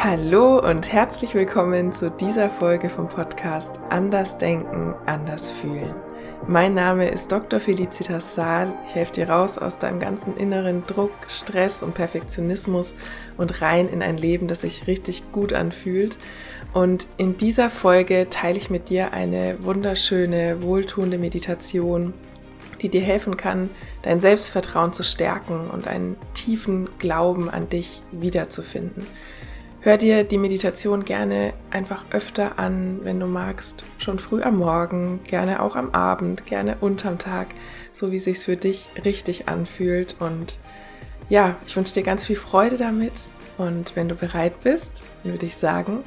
Hallo und herzlich willkommen zu dieser Folge vom Podcast Anders Denken, Anders Fühlen. Mein Name ist Dr. Felicitas Saal. Ich helfe dir raus aus deinem ganzen inneren Druck, Stress und Perfektionismus und rein in ein Leben, das sich richtig gut anfühlt. Und in dieser Folge teile ich mit dir eine wunderschöne, wohltuende Meditation, die dir helfen kann, dein Selbstvertrauen zu stärken und einen tiefen Glauben an dich wiederzufinden. Hör dir die Meditation gerne einfach öfter an, wenn du magst, schon früh am Morgen, gerne auch am Abend, gerne unterm Tag, so wie es sich für dich richtig anfühlt. Und ja, ich wünsche dir ganz viel Freude damit. Und wenn du bereit bist, würde ich sagen,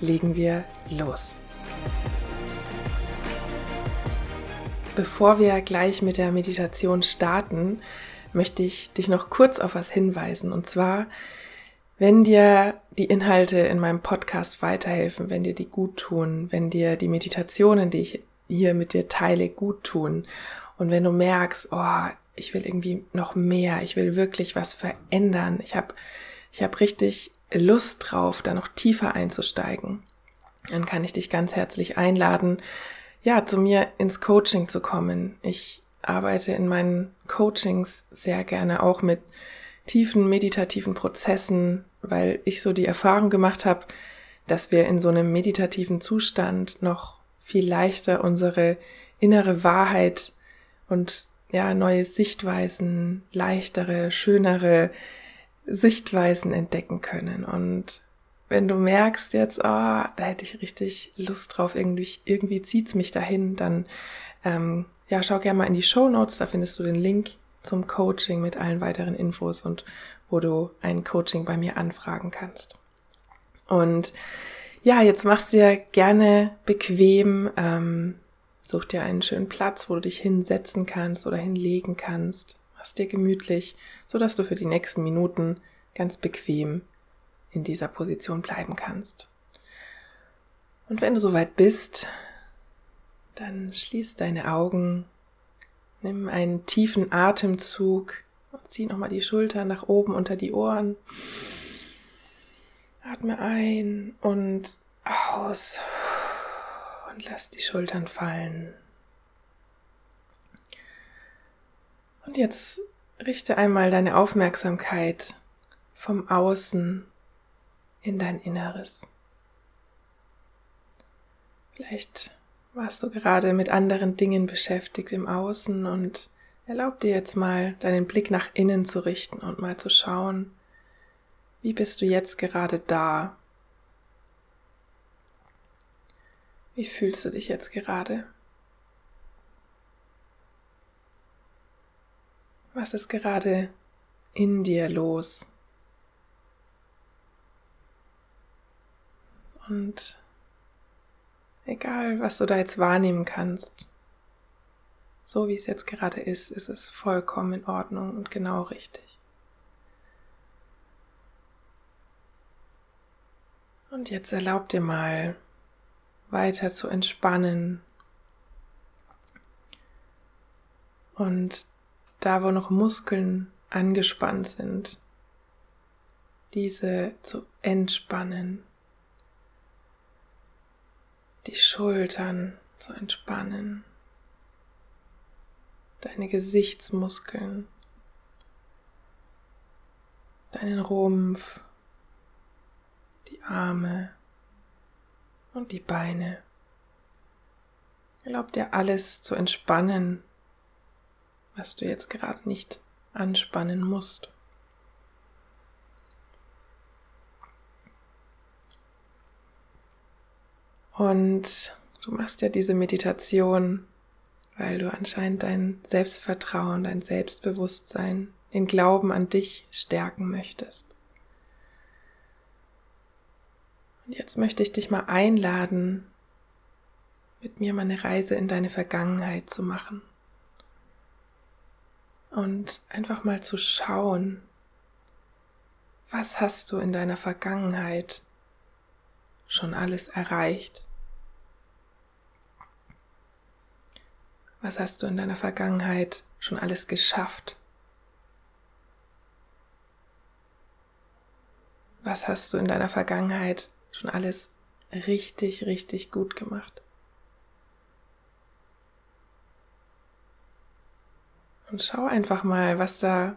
legen wir los. Bevor wir gleich mit der Meditation starten, möchte ich dich noch kurz auf was hinweisen. Und zwar, wenn dir die Inhalte in meinem Podcast weiterhelfen, wenn dir die gut tun, wenn dir die Meditationen, die ich hier mit dir teile, gut tun und wenn du merkst, oh, ich will irgendwie noch mehr, ich will wirklich was verändern, ich habe ich hab richtig Lust drauf, da noch tiefer einzusteigen, dann kann ich dich ganz herzlich einladen, ja, zu mir ins Coaching zu kommen. Ich arbeite in meinen Coachings sehr gerne auch mit tiefen meditativen Prozessen, weil ich so die Erfahrung gemacht habe, dass wir in so einem meditativen Zustand noch viel leichter unsere innere Wahrheit und ja, neue Sichtweisen, leichtere, schönere Sichtweisen entdecken können. Und wenn du merkst jetzt, oh, da hätte ich richtig Lust drauf, irgendwie, irgendwie zieht's mich dahin, dann ähm, ja, schau gerne mal in die Show Notes, da findest du den Link zum Coaching mit allen weiteren Infos und wo du ein Coaching bei mir anfragen kannst. Und ja, jetzt machst dir gerne bequem, ähm, such dir einen schönen Platz, wo du dich hinsetzen kannst oder hinlegen kannst. Machst dir gemütlich, so dass du für die nächsten Minuten ganz bequem in dieser Position bleiben kannst. Und wenn du soweit bist, dann schließ deine Augen Nimm einen tiefen Atemzug und zieh nochmal die Schultern nach oben unter die Ohren. Atme ein und aus und lass die Schultern fallen. Und jetzt richte einmal deine Aufmerksamkeit vom Außen in dein Inneres. Vielleicht warst du gerade mit anderen Dingen beschäftigt im Außen und erlaub dir jetzt mal deinen Blick nach innen zu richten und mal zu schauen, wie bist du jetzt gerade da? Wie fühlst du dich jetzt gerade? Was ist gerade in dir los? Und Egal, was du da jetzt wahrnehmen kannst. So wie es jetzt gerade ist, ist es vollkommen in Ordnung und genau richtig. Und jetzt erlaub dir mal weiter zu entspannen. Und da, wo noch Muskeln angespannt sind, diese zu entspannen die Schultern zu entspannen, deine Gesichtsmuskeln, deinen Rumpf, die Arme und die Beine. Erlaub dir alles zu entspannen, was du jetzt gerade nicht anspannen musst. Und du machst ja diese Meditation, weil du anscheinend dein Selbstvertrauen, dein Selbstbewusstsein, den Glauben an dich stärken möchtest. Und jetzt möchte ich dich mal einladen, mit mir mal eine Reise in deine Vergangenheit zu machen. Und einfach mal zu schauen, was hast du in deiner Vergangenheit schon alles erreicht? Was hast du in deiner Vergangenheit schon alles geschafft? Was hast du in deiner Vergangenheit schon alles richtig, richtig gut gemacht? Und schau einfach mal, was da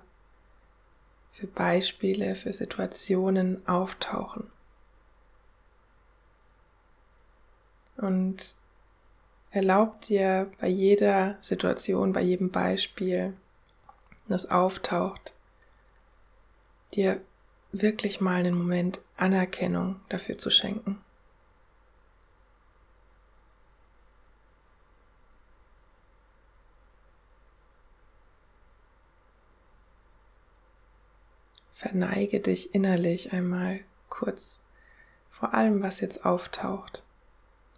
für Beispiele, für Situationen auftauchen. Und erlaub dir bei jeder Situation, bei jedem Beispiel, das auftaucht, dir wirklich mal einen Moment Anerkennung dafür zu schenken. Verneige dich innerlich einmal kurz vor allem, was jetzt auftaucht,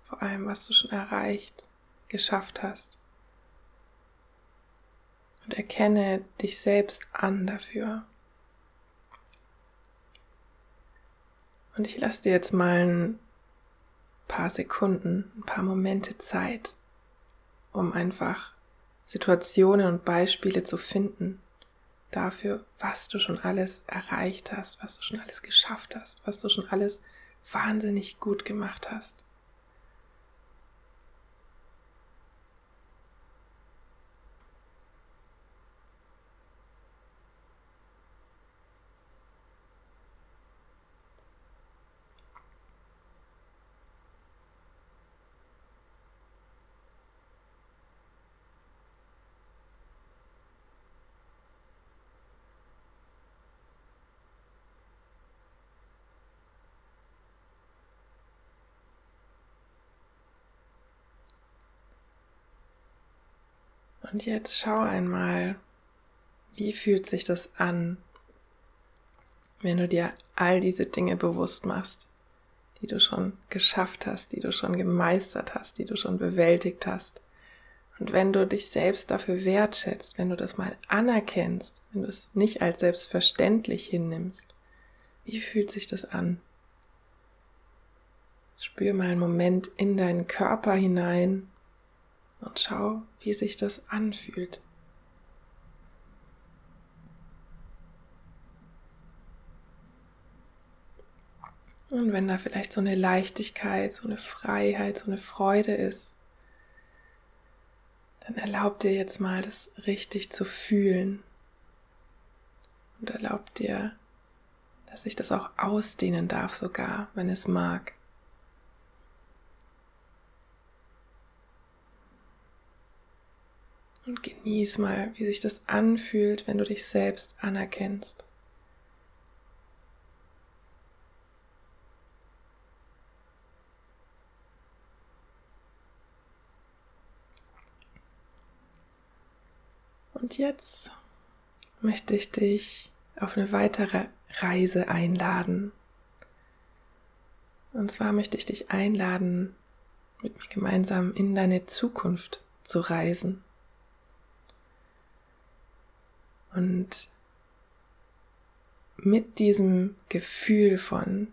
vor allem, was du schon erreicht, geschafft hast. Und erkenne dich selbst an dafür. Und ich lasse dir jetzt mal ein paar Sekunden, ein paar Momente Zeit, um einfach Situationen und Beispiele zu finden, dafür, was du schon alles erreicht hast, was du schon alles geschafft hast, was du schon alles wahnsinnig gut gemacht hast. Und jetzt schau einmal, wie fühlt sich das an, wenn du dir all diese Dinge bewusst machst, die du schon geschafft hast, die du schon gemeistert hast, die du schon bewältigt hast. Und wenn du dich selbst dafür wertschätzt, wenn du das mal anerkennst, wenn du es nicht als selbstverständlich hinnimmst, wie fühlt sich das an? Spür mal einen Moment in deinen Körper hinein, und schau, wie sich das anfühlt. Und wenn da vielleicht so eine Leichtigkeit, so eine Freiheit, so eine Freude ist, dann erlaub dir jetzt mal, das richtig zu fühlen. Und erlaub dir, dass sich das auch ausdehnen darf sogar, wenn es mag. Und genieß mal, wie sich das anfühlt, wenn du dich selbst anerkennst. Und jetzt möchte ich dich auf eine weitere Reise einladen. Und zwar möchte ich dich einladen, mit mir gemeinsam in deine Zukunft zu reisen. Und mit diesem Gefühl von,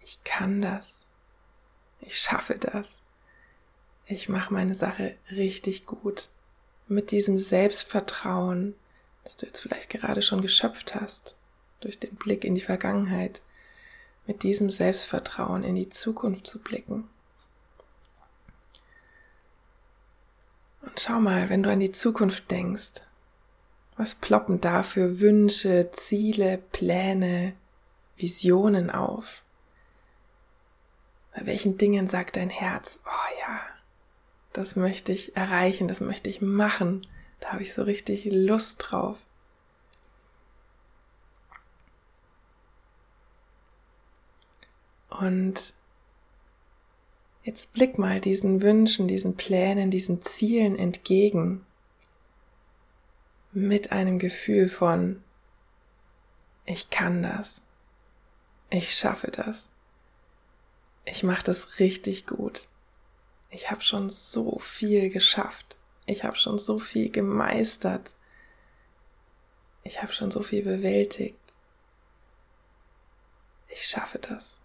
ich kann das, ich schaffe das, ich mache meine Sache richtig gut, mit diesem Selbstvertrauen, das du jetzt vielleicht gerade schon geschöpft hast, durch den Blick in die Vergangenheit, mit diesem Selbstvertrauen in die Zukunft zu blicken. Und schau mal, wenn du an die Zukunft denkst, was ploppen da für Wünsche, Ziele, Pläne, Visionen auf? Bei welchen Dingen sagt dein Herz, oh ja, das möchte ich erreichen, das möchte ich machen, da habe ich so richtig Lust drauf. Und jetzt blick mal diesen Wünschen, diesen Plänen, diesen Zielen entgegen mit einem Gefühl von, ich kann das, ich schaffe das, ich mache das richtig gut, ich habe schon so viel geschafft, ich habe schon so viel gemeistert, ich habe schon so viel bewältigt, ich schaffe das.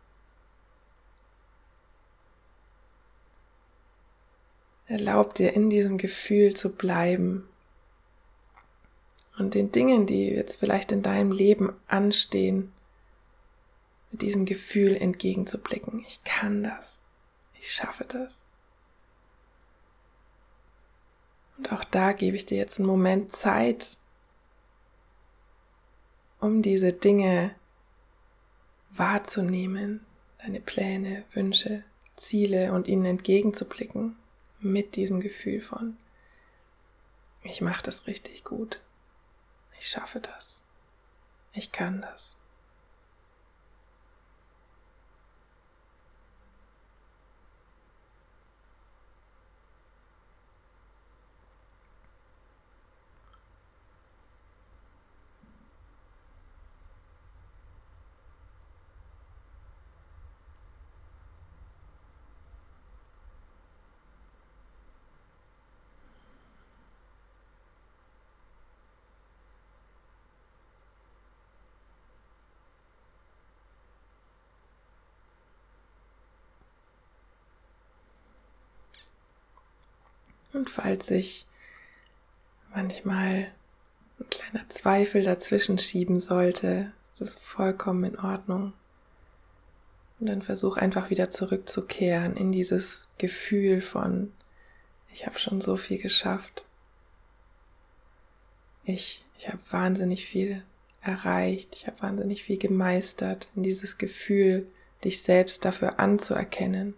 Erlaub dir in diesem Gefühl zu bleiben und den Dingen, die jetzt vielleicht in deinem Leben anstehen, mit diesem Gefühl entgegenzublicken. Ich kann das. Ich schaffe das. Und auch da gebe ich dir jetzt einen Moment Zeit, um diese Dinge wahrzunehmen, deine Pläne, Wünsche, Ziele und ihnen entgegenzublicken mit diesem Gefühl von, ich mache das richtig gut, ich schaffe das, ich kann das. Und falls sich manchmal ein kleiner Zweifel dazwischen schieben sollte, ist das vollkommen in Ordnung. Und dann versuch einfach wieder zurückzukehren in dieses Gefühl von, ich habe schon so viel geschafft. Ich, ich habe wahnsinnig viel erreicht, ich habe wahnsinnig viel gemeistert, in dieses Gefühl, dich selbst dafür anzuerkennen.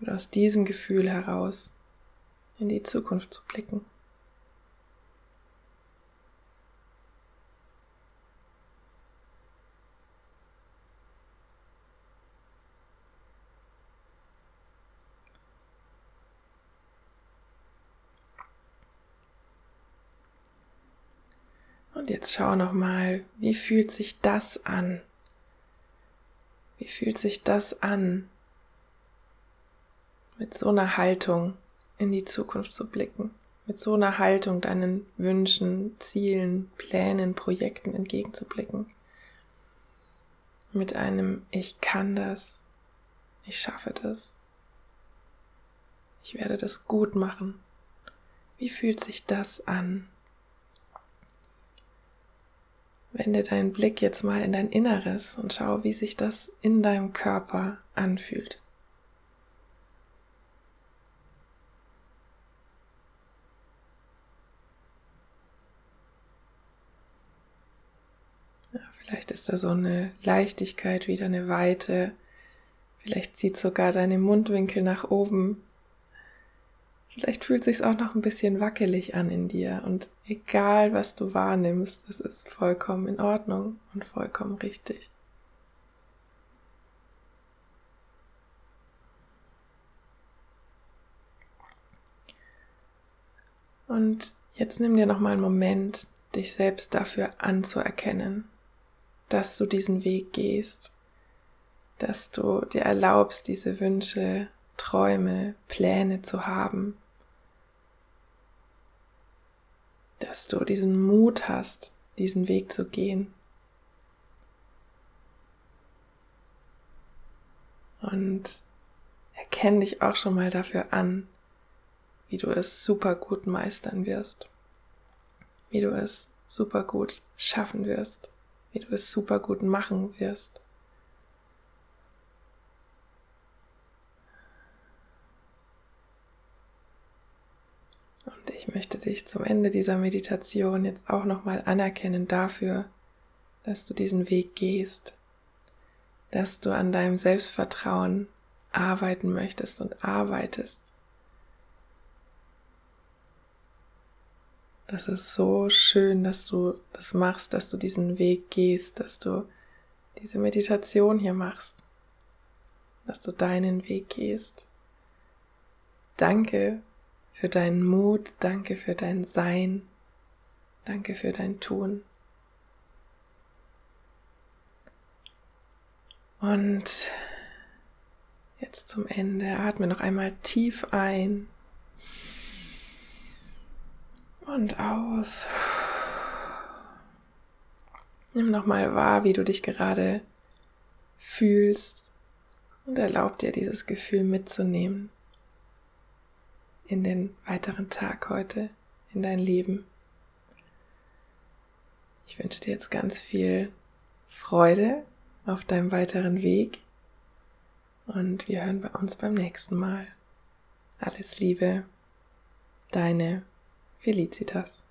Und aus diesem Gefühl heraus in die Zukunft zu blicken. Und jetzt schau noch mal, wie fühlt sich das an? Wie fühlt sich das an? Mit so einer Haltung in die Zukunft zu blicken, mit so einer Haltung deinen Wünschen, Zielen, Plänen, Projekten entgegenzublicken. Mit einem Ich kann das, ich schaffe das, ich werde das gut machen. Wie fühlt sich das an? Wende deinen Blick jetzt mal in dein Inneres und schau, wie sich das in deinem Körper anfühlt. Vielleicht ist da so eine Leichtigkeit, wieder eine Weite. Vielleicht zieht sogar deine Mundwinkel nach oben. Vielleicht fühlt sich auch noch ein bisschen wackelig an in dir. Und egal, was du wahrnimmst, das ist vollkommen in Ordnung und vollkommen richtig. Und jetzt nimm dir noch mal einen Moment, dich selbst dafür anzuerkennen, dass du diesen Weg gehst, dass du dir erlaubst, diese Wünsche, Träume, Pläne zu haben, dass du diesen Mut hast, diesen Weg zu gehen. Und erkenne dich auch schon mal dafür an, wie du es super gut meistern wirst, wie du es super gut schaffen wirst wie du es super gut machen wirst. Und ich möchte dich zum Ende dieser Meditation jetzt auch nochmal anerkennen dafür, dass du diesen Weg gehst, dass du an deinem Selbstvertrauen arbeiten möchtest und arbeitest. Das ist so schön, dass du das machst, dass du diesen Weg gehst, dass du diese Meditation hier machst, dass du deinen Weg gehst. Danke für deinen Mut, danke für dein Sein, danke für dein Tun. Und jetzt zum Ende atme noch einmal tief ein und aus. Nimm nochmal wahr, wie du dich gerade fühlst und erlaub dir dieses Gefühl mitzunehmen in den weiteren Tag heute, in dein Leben. Ich wünsche dir jetzt ganz viel Freude auf deinem weiteren Weg und wir hören bei uns beim nächsten Mal. Alles Liebe, deine Felicitas.